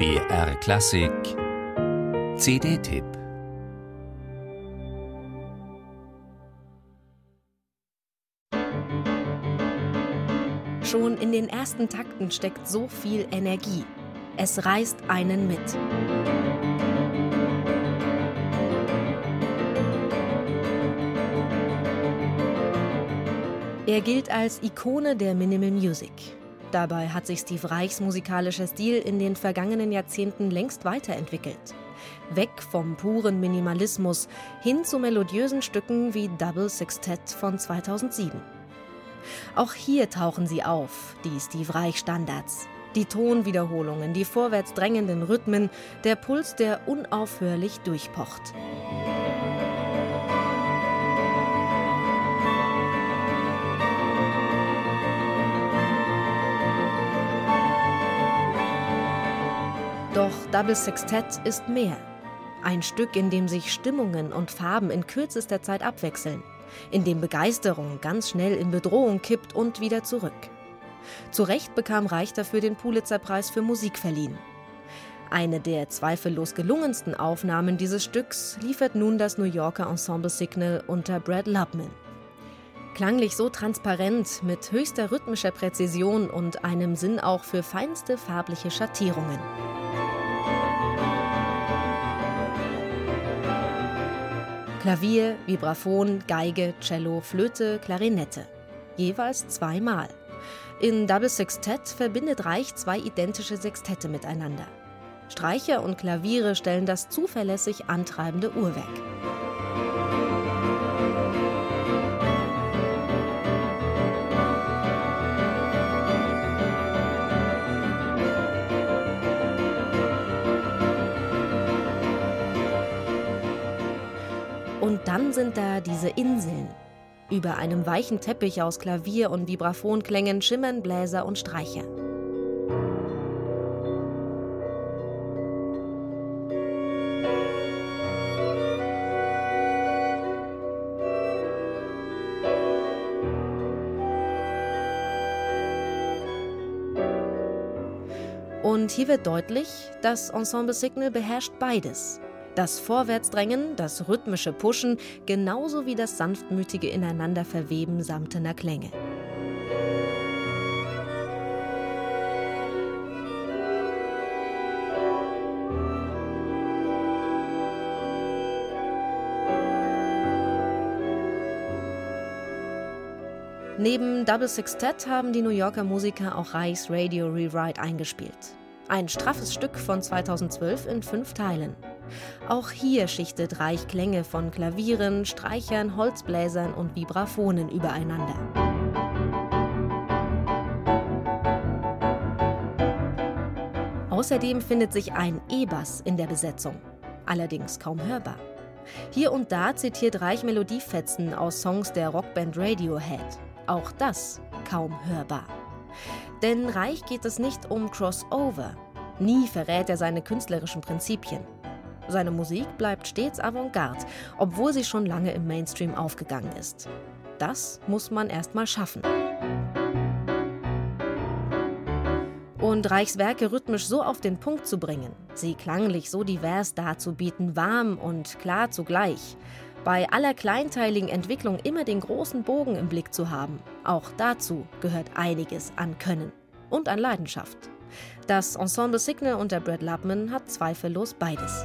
BR Klassik CD-Tipp Schon in den ersten Takten steckt so viel Energie. Es reißt einen mit. Er gilt als Ikone der Minimal Music. Dabei hat sich Steve Reichs musikalischer Stil in den vergangenen Jahrzehnten längst weiterentwickelt. Weg vom puren Minimalismus hin zu melodiösen Stücken wie Double Sextet von 2007. Auch hier tauchen sie auf, die Steve Reich Standards. Die Tonwiederholungen, die vorwärts drängenden Rhythmen, der Puls, der unaufhörlich durchpocht. Doch Double Sextet ist mehr. Ein Stück, in dem sich Stimmungen und Farben in kürzester Zeit abwechseln, in dem Begeisterung ganz schnell in Bedrohung kippt und wieder zurück. Zu Recht bekam Reich dafür den Pulitzerpreis für Musik verliehen. Eine der zweifellos gelungensten Aufnahmen dieses Stücks liefert nun das New Yorker Ensemble Signal unter Brad Lubman. Klanglich so transparent, mit höchster rhythmischer Präzision und einem Sinn auch für feinste farbliche Schattierungen. Klavier, Vibraphon, Geige, Cello, Flöte, Klarinette. Jeweils zweimal. In Double Sextet verbindet Reich zwei identische Sextette miteinander. Streicher und Klaviere stellen das zuverlässig antreibende Uhrwerk. Dann sind da diese Inseln. Über einem weichen Teppich aus Klavier und Vibraphonklängen schimmern Bläser und Streicher. Und hier wird deutlich, das Ensemble Signal beherrscht beides. Das Vorwärtsdrängen, das rhythmische Pushen, genauso wie das sanftmütige Ineinanderverweben samtener Klänge. Neben Double Sextet haben die New Yorker Musiker auch Reichs Radio Rewrite eingespielt. Ein straffes Stück von 2012 in fünf Teilen. Auch hier schichtet Reich Klänge von Klavieren, Streichern, Holzbläsern und Vibraphonen übereinander. Außerdem findet sich ein E-Bass in der Besetzung, allerdings kaum hörbar. Hier und da zitiert Reich Melodiefetzen aus Songs der Rockband Radiohead. Auch das kaum hörbar. Denn Reich geht es nicht um Crossover. Nie verrät er seine künstlerischen Prinzipien. Seine Musik bleibt stets Avantgarde, obwohl sie schon lange im Mainstream aufgegangen ist. Das muss man erst mal schaffen. Und Reichs Werke rhythmisch so auf den Punkt zu bringen, sie klanglich so divers darzubieten, warm und klar zugleich, bei aller kleinteiligen Entwicklung immer den großen Bogen im Blick zu haben, auch dazu gehört einiges an Können und an Leidenschaft. Das Ensemble Signal unter Brad Lubman hat zweifellos beides.